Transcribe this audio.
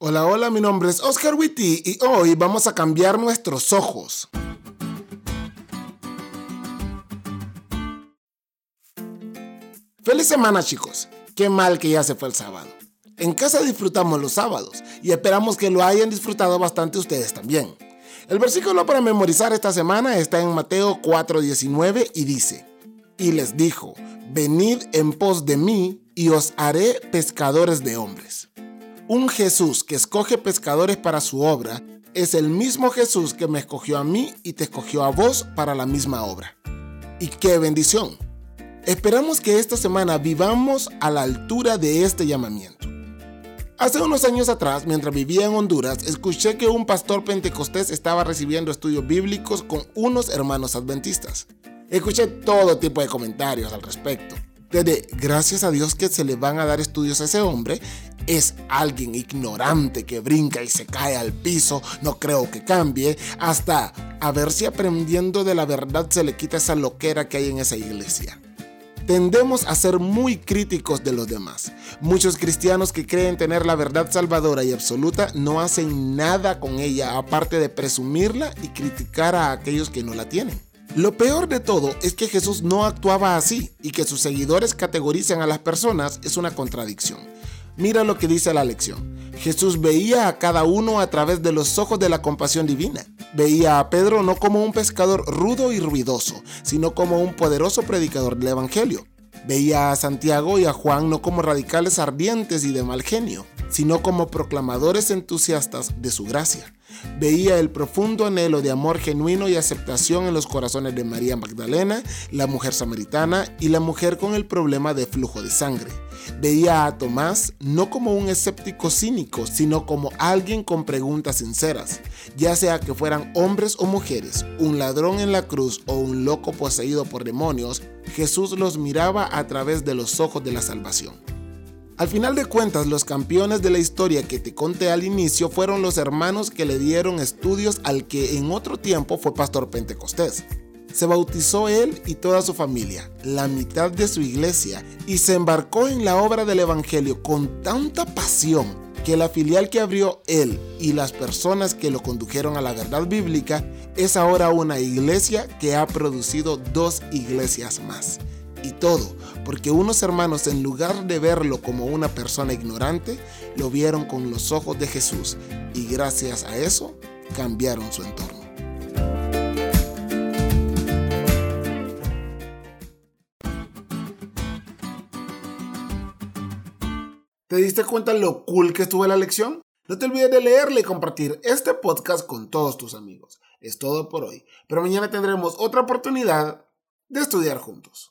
Hola, hola, mi nombre es Oscar Witty y hoy vamos a cambiar nuestros ojos. Feliz semana chicos, qué mal que ya se fue el sábado. En casa disfrutamos los sábados y esperamos que lo hayan disfrutado bastante ustedes también. El versículo para memorizar esta semana está en Mateo 4:19 y dice, y les dijo, venid en pos de mí y os haré pescadores de hombres. Un Jesús que escoge pescadores para su obra es el mismo Jesús que me escogió a mí y te escogió a vos para la misma obra. Y qué bendición. Esperamos que esta semana vivamos a la altura de este llamamiento. Hace unos años atrás, mientras vivía en Honduras, escuché que un pastor pentecostés estaba recibiendo estudios bíblicos con unos hermanos adventistas. Escuché todo tipo de comentarios al respecto. Desde gracias a Dios que se le van a dar estudios a ese hombre, es alguien ignorante que brinca y se cae al piso, no creo que cambie, hasta a ver si aprendiendo de la verdad se le quita esa loquera que hay en esa iglesia. Tendemos a ser muy críticos de los demás. Muchos cristianos que creen tener la verdad salvadora y absoluta no hacen nada con ella aparte de presumirla y criticar a aquellos que no la tienen. Lo peor de todo es que Jesús no actuaba así y que sus seguidores categoricen a las personas es una contradicción. Mira lo que dice la lección. Jesús veía a cada uno a través de los ojos de la compasión divina. Veía a Pedro no como un pescador rudo y ruidoso, sino como un poderoso predicador del Evangelio. Veía a Santiago y a Juan no como radicales ardientes y de mal genio, sino como proclamadores entusiastas de su gracia. Veía el profundo anhelo de amor genuino y aceptación en los corazones de María Magdalena, la mujer samaritana y la mujer con el problema de flujo de sangre. Veía a Tomás no como un escéptico cínico, sino como alguien con preguntas sinceras, ya sea que fueran hombres o mujeres, un ladrón en la cruz o un loco poseído por demonios, Jesús los miraba a través de los ojos de la salvación. Al final de cuentas, los campeones de la historia que te conté al inicio fueron los hermanos que le dieron estudios al que en otro tiempo fue pastor pentecostés. Se bautizó él y toda su familia, la mitad de su iglesia, y se embarcó en la obra del Evangelio con tanta pasión que la filial que abrió él y las personas que lo condujeron a la verdad bíblica es ahora una iglesia que ha producido dos iglesias más. Y todo porque unos hermanos en lugar de verlo como una persona ignorante, lo vieron con los ojos de Jesús y gracias a eso cambiaron su entorno. ¿Te diste cuenta lo cool que estuvo la lección? No te olvides de leerle y compartir este podcast con todos tus amigos. Es todo por hoy, pero mañana tendremos otra oportunidad de estudiar juntos.